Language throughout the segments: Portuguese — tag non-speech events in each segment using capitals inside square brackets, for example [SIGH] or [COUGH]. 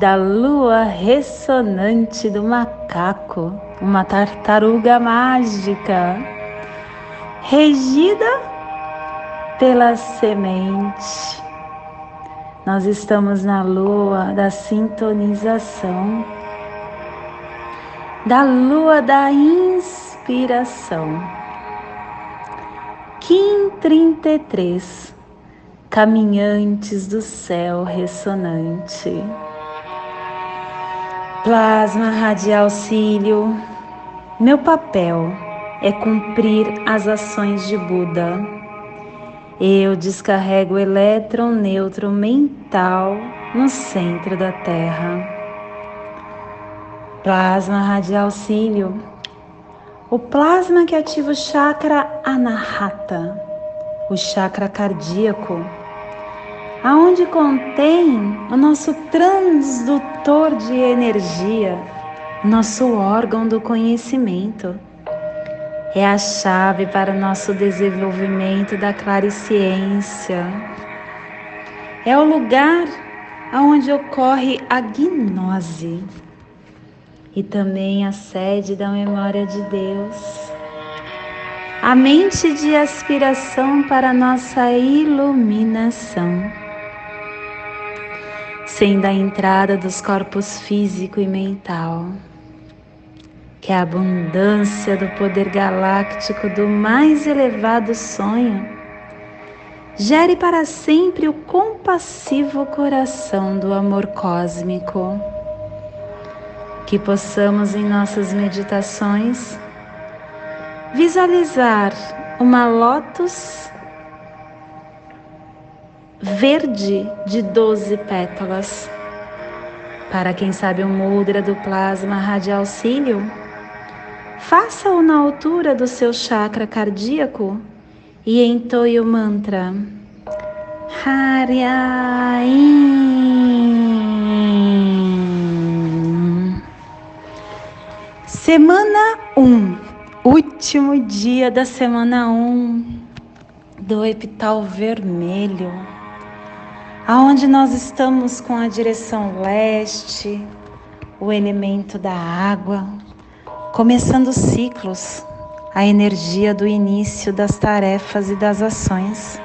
da lua ressonante do macaco, uma tartaruga mágica, regida pela semente. Nós estamos na lua da sintonização, da lua da inspiração. Kim 33 caminhantes do céu ressonante. Plasma radial cílio, meu papel é cumprir as ações de Buda. Eu descarrego o elétron neutro mental no centro da Terra. Plasma radial cílio, o plasma que ativa o chakra anahata, o chakra cardíaco aonde contém o nosso transdutor de energia, nosso órgão do conhecimento. É a chave para o nosso desenvolvimento da clariciência. É o lugar aonde ocorre a gnose e também a sede da memória de Deus. A mente de aspiração para nossa iluminação sendo a entrada dos corpos físico e mental. Que a abundância do poder galáctico do mais elevado sonho gere para sempre o compassivo coração do amor cósmico. Que possamos em nossas meditações visualizar uma lótus verde de 12 pétalas. Para quem sabe o mudra do plasma radial cílio, faça-o na altura do seu chakra cardíaco e entoie o mantra Haryaim. Semana 1, um, último dia da semana 1 um, do epital vermelho aonde nós estamos com a direção leste, o elemento da água, começando ciclos, a energia do início das tarefas e das ações.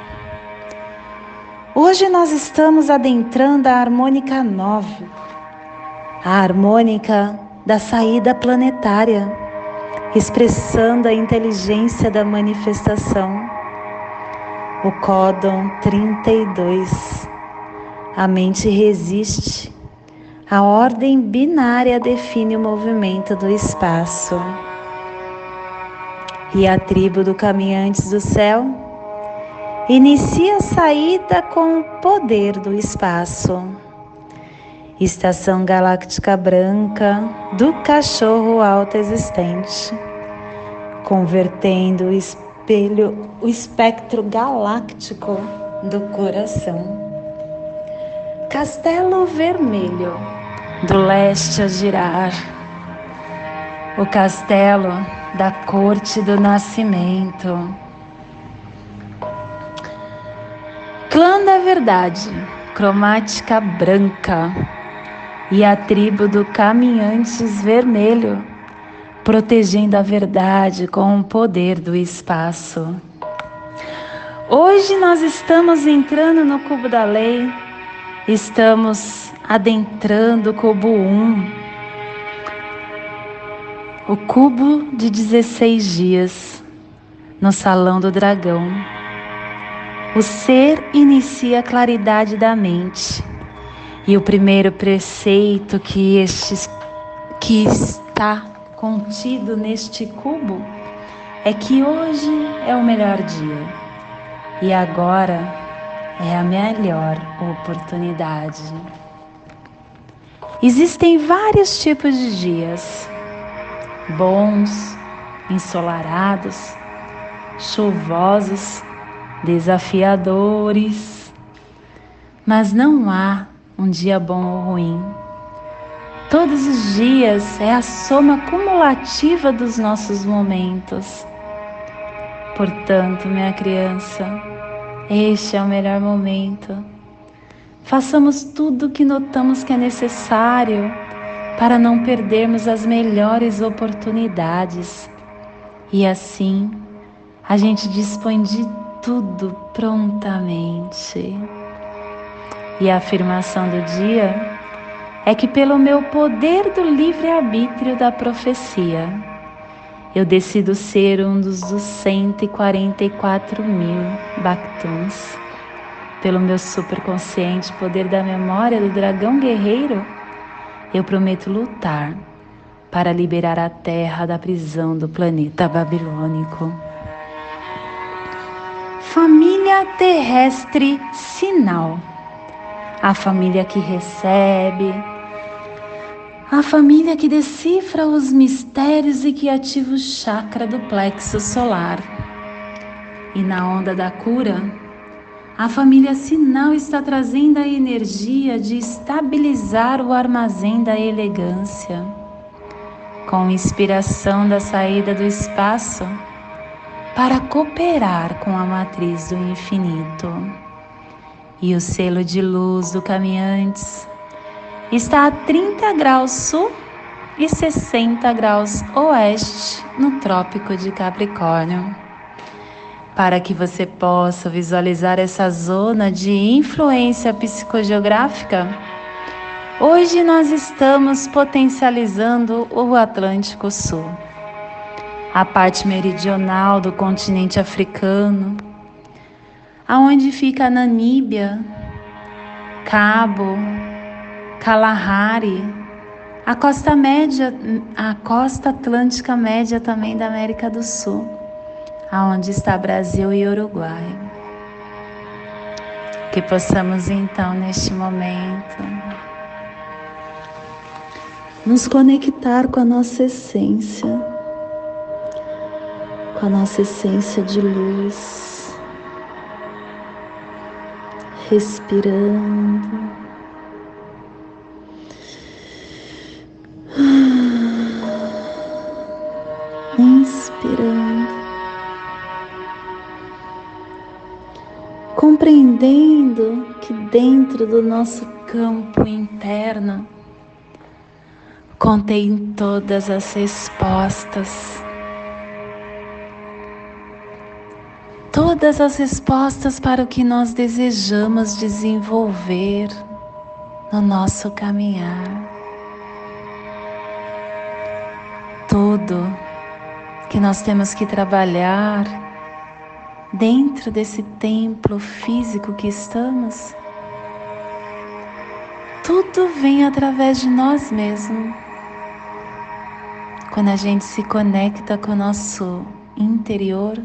Hoje nós estamos adentrando a harmônica 9, a harmônica da saída planetária, expressando a inteligência da manifestação. O códon 32 a mente resiste. A ordem binária define o movimento do espaço. E a tribo do Caminhantes do Céu inicia a saída com o poder do espaço. Estação Galáctica Branca do Cachorro Alto Existente, convertendo o espelho, o espectro galáctico do coração. Castelo Vermelho, do leste a girar, o castelo da corte do nascimento. Clã da Verdade, cromática branca, e a tribo do Caminhantes Vermelho, protegendo a verdade com o poder do espaço. Hoje nós estamos entrando no cubo da lei Estamos adentrando o cubo 1, o cubo de 16 dias, no salão do dragão. O ser inicia a claridade da mente. E o primeiro preceito que, este, que está contido neste cubo é que hoje é o melhor dia. E agora é a melhor oportunidade. Existem vários tipos de dias: bons, ensolarados, chuvosos, desafiadores. Mas não há um dia bom ou ruim. Todos os dias é a soma cumulativa dos nossos momentos. Portanto, minha criança, este é o melhor momento. Façamos tudo o que notamos que é necessário para não perdermos as melhores oportunidades. E assim, a gente dispõe de tudo prontamente. E a afirmação do dia é que, pelo meu poder do livre-arbítrio da profecia, eu decido ser um dos 144 mil Bactuns. Pelo meu superconsciente poder da memória do dragão guerreiro, eu prometo lutar para liberar a Terra da prisão do planeta babilônico. Família terrestre sinal. A família que recebe, a família que decifra os mistérios e que ativa o chakra do plexo solar. E na onda da cura, a família sinal está trazendo a energia de estabilizar o armazém da elegância. Com inspiração da saída do espaço, para cooperar com a matriz do infinito. E o selo de luz do Caminhantes está a 30 graus sul e 60 graus oeste no Trópico de Capricórnio. Para que você possa visualizar essa zona de influência psicogeográfica, hoje nós estamos potencializando o Atlântico Sul, a parte meridional do continente africano, aonde fica a Namíbia, Cabo, Kalahari, a costa média, a costa atlântica média também da América do Sul, aonde está Brasil e Uruguai. Que possamos então neste momento nos conectar com a nossa essência, com a nossa essência de luz, respirando. Compreendendo que dentro do nosso campo interno contém todas as respostas. Todas as respostas para o que nós desejamos desenvolver no nosso caminhar. tudo que nós temos que trabalhar dentro desse templo físico que estamos, tudo vem através de nós mesmos. Quando a gente se conecta com o nosso interior,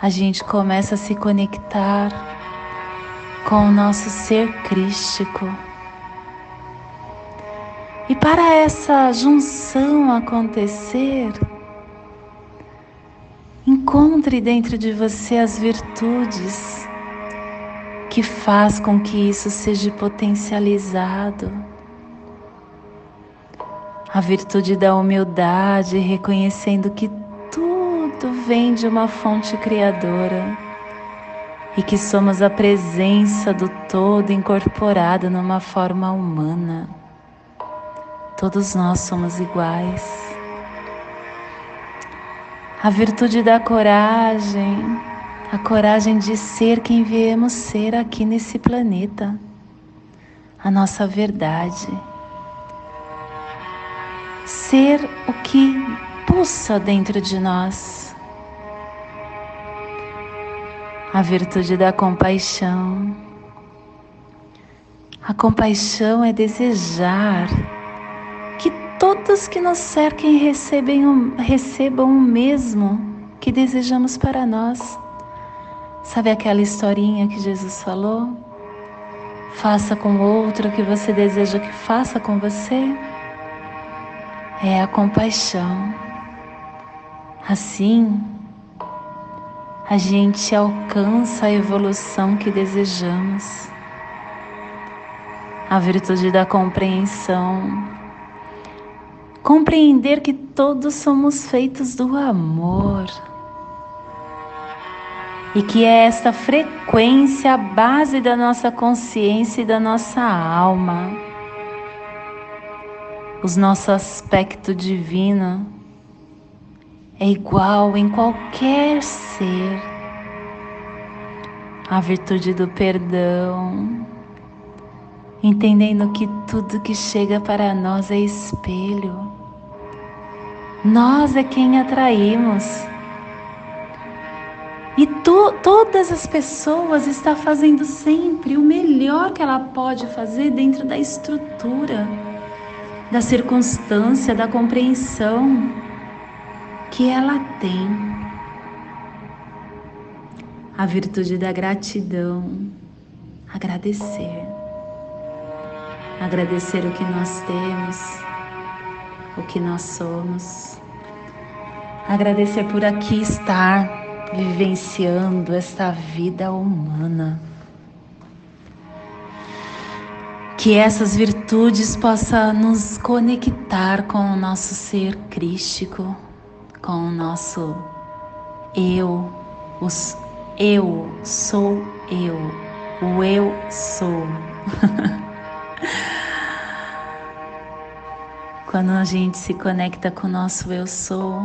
a gente começa a se conectar com o nosso ser crístico e para essa junção acontecer, encontre dentro de você as virtudes que faz com que isso seja potencializado. A virtude da humildade, reconhecendo que tudo vem de uma fonte criadora e que somos a presença do todo incorporado numa forma humana. Todos nós somos iguais. A virtude da coragem, a coragem de ser quem viemos ser aqui nesse planeta, a nossa verdade. Ser o que pulsa dentro de nós. A virtude da compaixão. A compaixão é desejar todos que nos cerquem recebem, recebam o mesmo que desejamos para nós. Sabe aquela historinha que Jesus falou? faça com outro o que você deseja que faça com você, é a compaixão. Assim, a gente alcança a evolução que desejamos, a virtude da compreensão. Compreender que todos somos feitos do amor e que é esta frequência a base da nossa consciência e da nossa alma. O nosso aspecto divino é igual em qualquer ser. A virtude do perdão, entendendo que tudo que chega para nós é espelho. Nós é quem atraímos. E to, todas as pessoas estão fazendo sempre o melhor que ela pode fazer dentro da estrutura, da circunstância, da compreensão que ela tem a virtude da gratidão, agradecer. Agradecer o que nós temos, o que nós somos. Agradecer por aqui estar vivenciando esta vida humana. Que essas virtudes possam nos conectar com o nosso ser crístico, com o nosso eu, os eu sou eu, o eu sou. [LAUGHS] Quando a gente se conecta com o nosso eu sou,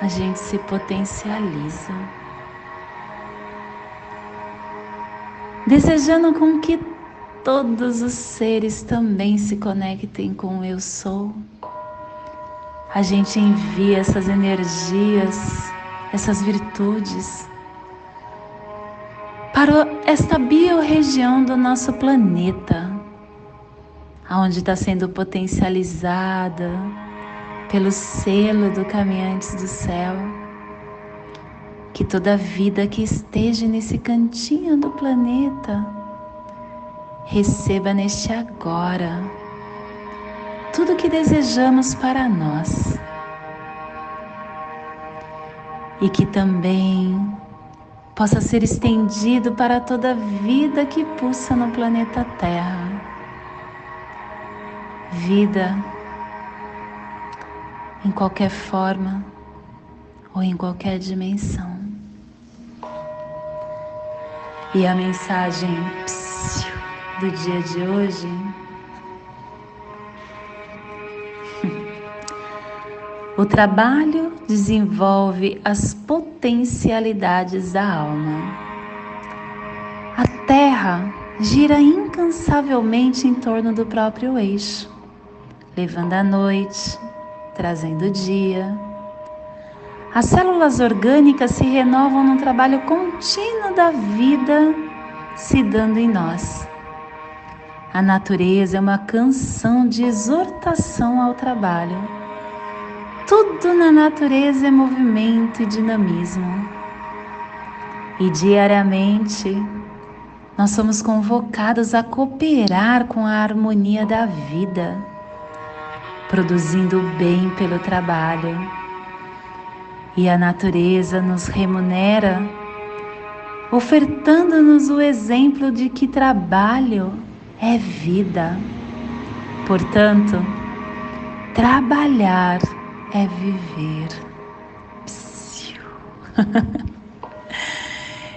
a gente se potencializa. Desejando com que todos os seres também se conectem com o eu sou a gente envia essas energias, essas virtudes para esta biorregião do nosso planeta, aonde está sendo potencializada pelo selo do Caminhantes do Céu. Que toda vida que esteja nesse cantinho do planeta receba neste agora tudo que desejamos para nós. E que também possa ser estendido para toda vida que pulsa no planeta Terra. Vida em qualquer forma ou em qualquer dimensão. E a mensagem do dia de hoje [LAUGHS] O trabalho desenvolve as potencialidades da alma. A Terra gira incansavelmente em torno do próprio eixo, levando a noite, trazendo o dia. As células orgânicas se renovam no trabalho contínuo da vida se dando em nós. A natureza é uma canção de exortação ao trabalho tudo na natureza é movimento e dinamismo. E diariamente nós somos convocados a cooperar com a harmonia da vida, produzindo bem pelo trabalho. E a natureza nos remunera, ofertando-nos o exemplo de que trabalho é vida. Portanto, trabalhar é viver. [LAUGHS]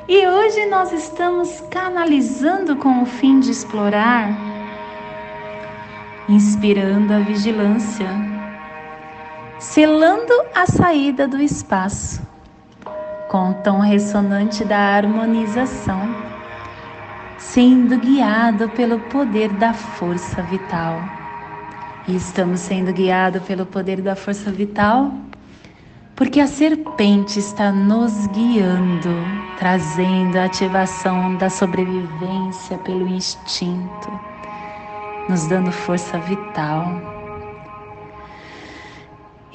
e hoje nós estamos canalizando com o fim de explorar, inspirando a vigilância, selando a saída do espaço, com o tom ressonante da harmonização, sendo guiado pelo poder da força vital. E estamos sendo guiados pelo poder da força vital, porque a serpente está nos guiando, trazendo a ativação da sobrevivência pelo instinto, nos dando força vital.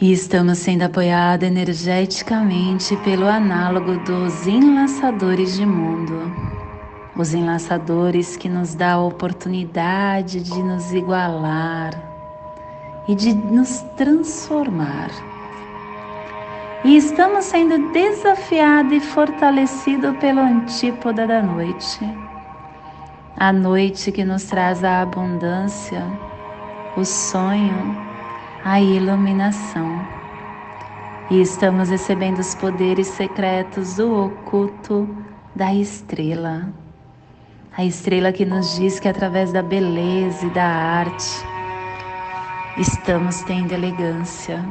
E estamos sendo apoiados energeticamente pelo análogo dos enlaçadores de mundo, os enlaçadores que nos dá a oportunidade de nos igualar e de nos transformar. E estamos sendo desafiados e fortalecidos pelo antípoda da noite. A noite que nos traz a abundância, o sonho, a iluminação. E estamos recebendo os poderes secretos do oculto da estrela. A estrela que nos diz que através da beleza e da arte estamos tendo elegância.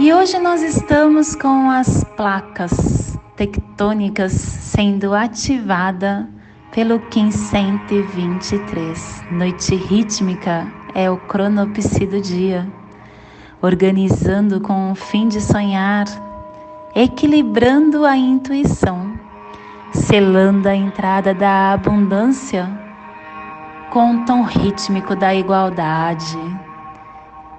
E hoje nós estamos com as placas tectônicas sendo ativada pelo Kim 123. Noite rítmica é o cronopsi do dia, organizando com o fim de sonhar, equilibrando a intuição, selando a entrada da abundância com o tom rítmico da igualdade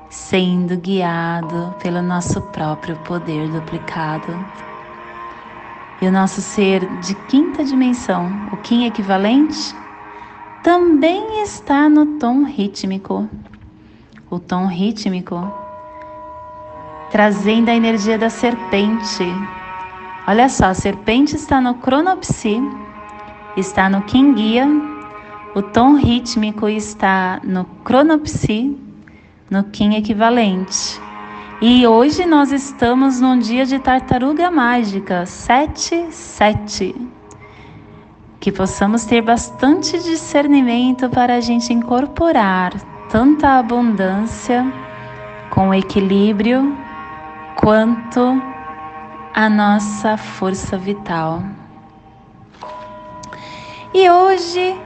sendo guiado pelo nosso próprio poder duplicado. E o nosso ser de quinta dimensão, o Kim equivalente, também está no tom rítmico. O tom rítmico trazendo a energia da serpente. Olha só, a serpente está no cronopsi, está no Kim guia, o tom rítmico está no cronopsi no Kim equivalente. E hoje nós estamos num dia de tartaruga mágica, 77. Que possamos ter bastante discernimento para a gente incorporar tanta abundância com equilíbrio quanto a nossa força vital. E hoje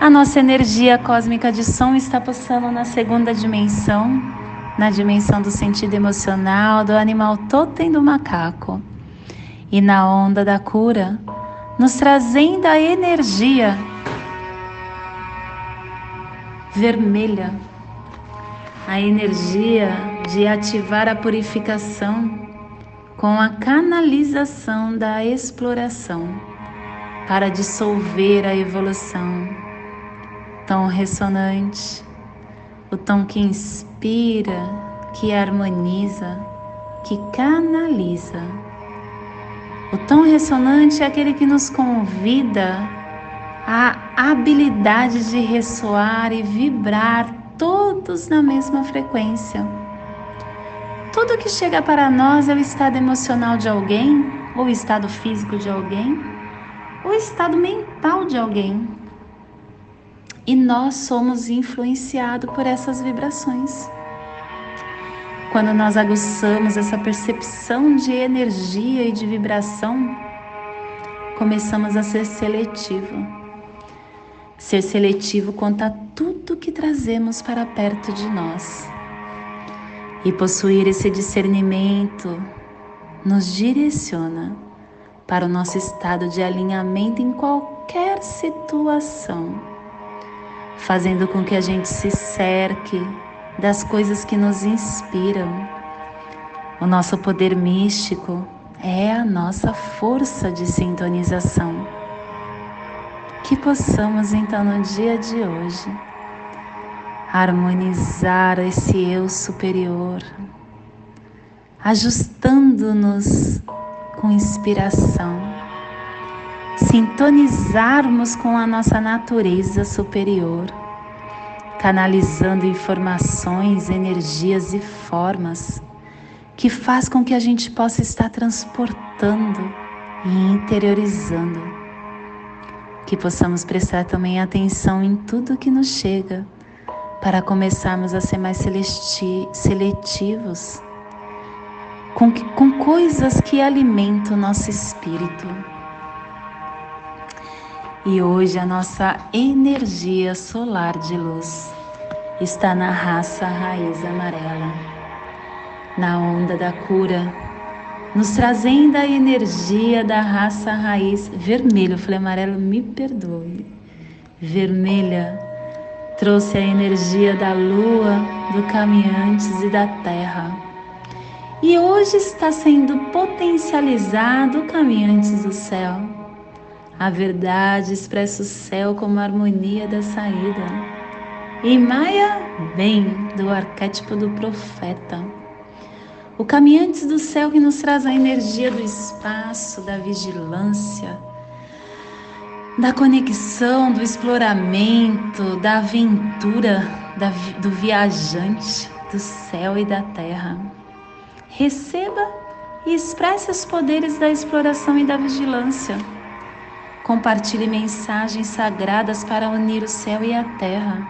a nossa energia cósmica de som está passando na segunda dimensão, na dimensão do sentido emocional, do animal totem do macaco. E na onda da cura, nos trazendo a energia vermelha, a energia de ativar a purificação com a canalização da exploração para dissolver a evolução tom ressonante, o tom que inspira, que harmoniza, que canaliza. O tom ressonante é aquele que nos convida à habilidade de ressoar e vibrar todos na mesma frequência. Tudo que chega para nós é o estado emocional de alguém, ou o estado físico de alguém, ou o estado mental de alguém e nós somos influenciados por essas vibrações. Quando nós aguçamos essa percepção de energia e de vibração, começamos a ser seletivo. Ser seletivo quanto a tudo que trazemos para perto de nós. E possuir esse discernimento nos direciona para o nosso estado de alinhamento em qualquer situação fazendo com que a gente se cerque das coisas que nos inspiram. O nosso poder místico é a nossa força de sintonização. Que possamos então no dia de hoje harmonizar esse eu superior, ajustando-nos com inspiração sintonizarmos com a nossa natureza superior, canalizando informações, energias e formas que faz com que a gente possa estar transportando e interiorizando. Que possamos prestar também atenção em tudo que nos chega para começarmos a ser mais seletivos com, com coisas que alimentam o nosso espírito e hoje a nossa energia solar de luz está na raça raiz amarela, na onda da cura, nos trazendo a energia da raça raiz vermelha. Eu falei amarelo, me perdoe. Vermelha trouxe a energia da lua, do caminhantes e da terra. E hoje está sendo potencializado o caminhantes do céu A verdade expressa o céu como a harmonia da saída. E Maia vem do arquétipo do profeta. O caminhante do céu que nos traz a energia do espaço, da vigilância, da conexão, do exploramento, da aventura, da, do viajante, do céu e da terra. Receba e expresse os poderes da exploração e da vigilância. Compartilhe mensagens sagradas para unir o céu e a terra.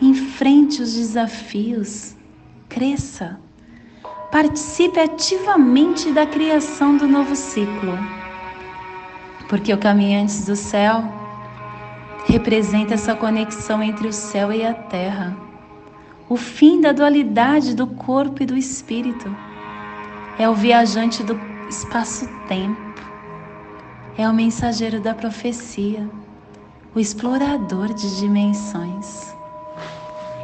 Enfrente os desafios. Cresça. Participe ativamente da criação do novo ciclo. Porque o Caminhantes do Céu representa essa conexão entre o céu e a terra, o fim da dualidade do corpo e do espírito. É o viajante do espaço-tempo, é o mensageiro da profecia, o explorador de dimensões.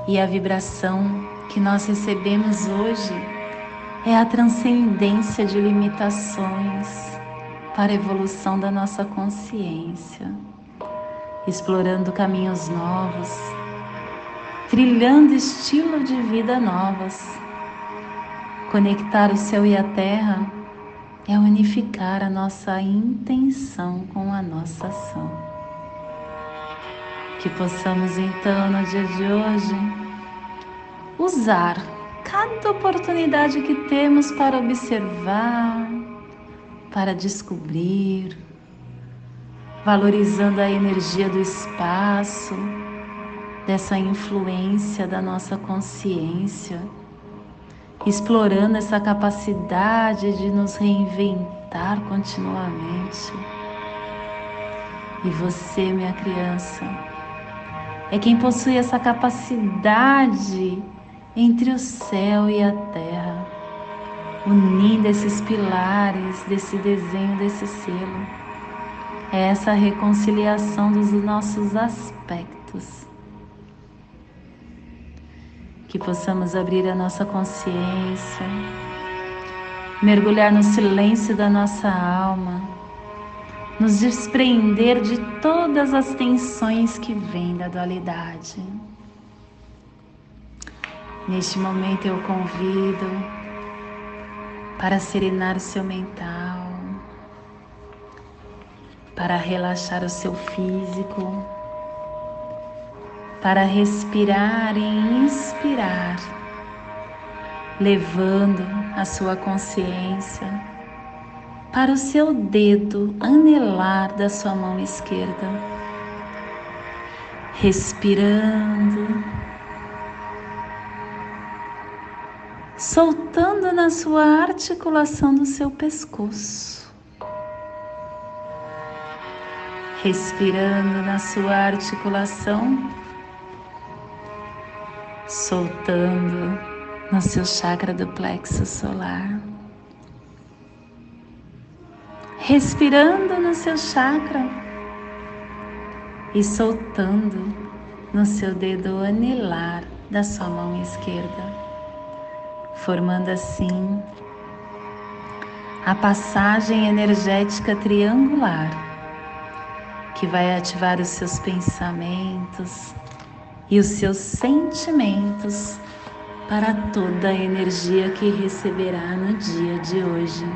E a vibração que nós recebemos hoje é a transcendência de limitações para a evolução da nossa consciência explorando caminhos novos, trilhando estilo de vida novos. Conectar o céu e a terra é unificar a nossa intenção com a nossa ação. Que possamos então no dia de hoje usar cada oportunidade que temos para observar, para descobrir, valorizando a energia do espaço, dessa influência da nossa consciência, explorando essa capacidade de nos reinventar continuamente. E você, minha criança, é quem possui essa capacidade entre o céu e a terra, unindo esses pilares desse desenho, desse selo é essa reconciliação dos nossos aspectos. Que possamos abrir a nossa consciência, mergulhar no silêncio da nossa alma, nos desprender de todas as tensões que vêm da dualidade. Neste momento eu convido para serenar o seu mental para relaxar o seu físico, para respirar e inspirar, levando a sua consciência para o seu dedo anelar da sua mão esquerda, respirando, soltando na sua articulação do seu pescoço. respirando na sua articulação, soltando no seu chakra do plexo solar, respirando no seu chakra e soltando no seu dedo anilar da sua mão esquerda, formando assim a passagem energética triangular que vai ativar os seus pensamentos e os seus sentimentos para toda a energia que receberá no dia de hoje.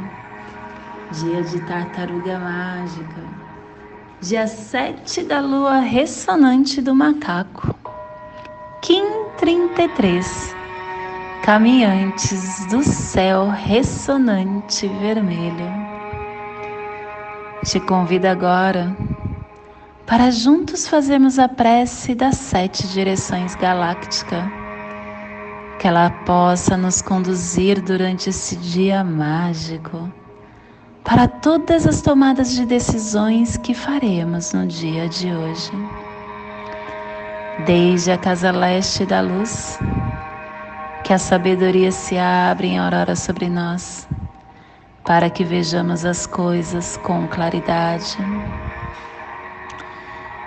Dia de tartaruga mágica, dia 7 da lua ressonante do macaco, Kim 33, caminhantes do céu ressonante vermelho. Te convido agora para juntos fazermos a prece das sete direções galácticas, que ela possa nos conduzir durante esse dia mágico. Para todas as tomadas de decisões que faremos no dia de hoje. Desde a casa leste da luz, que a sabedoria se abra em aurora sobre nós, para que vejamos as coisas com claridade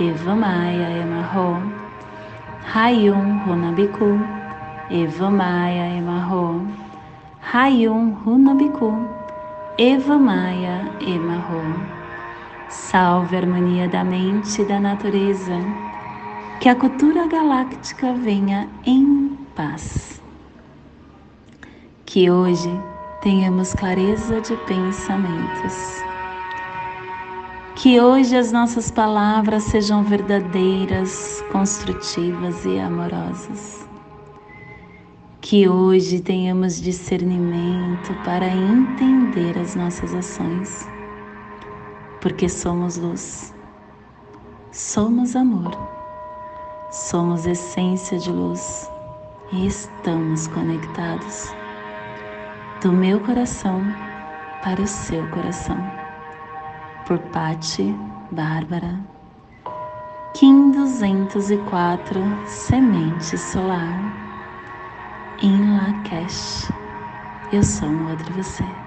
Eva Maia Emarro. Hayum Runabiku, Eva Maia Emarro. Hayum Runabiku, Eva Maia Emarro. Salve a harmonia da mente e da natureza. Que a cultura galáctica venha em paz. Que hoje tenhamos clareza de pensamentos. Que hoje as nossas palavras sejam verdadeiras, construtivas e amorosas. Que hoje tenhamos discernimento para entender as nossas ações porque somos luz, somos amor, somos essência de luz e estamos conectados do meu coração para o seu coração. Por Pati Bárbara, Kim 204 Semente Solar, em Lakesh. Eu sou outro você.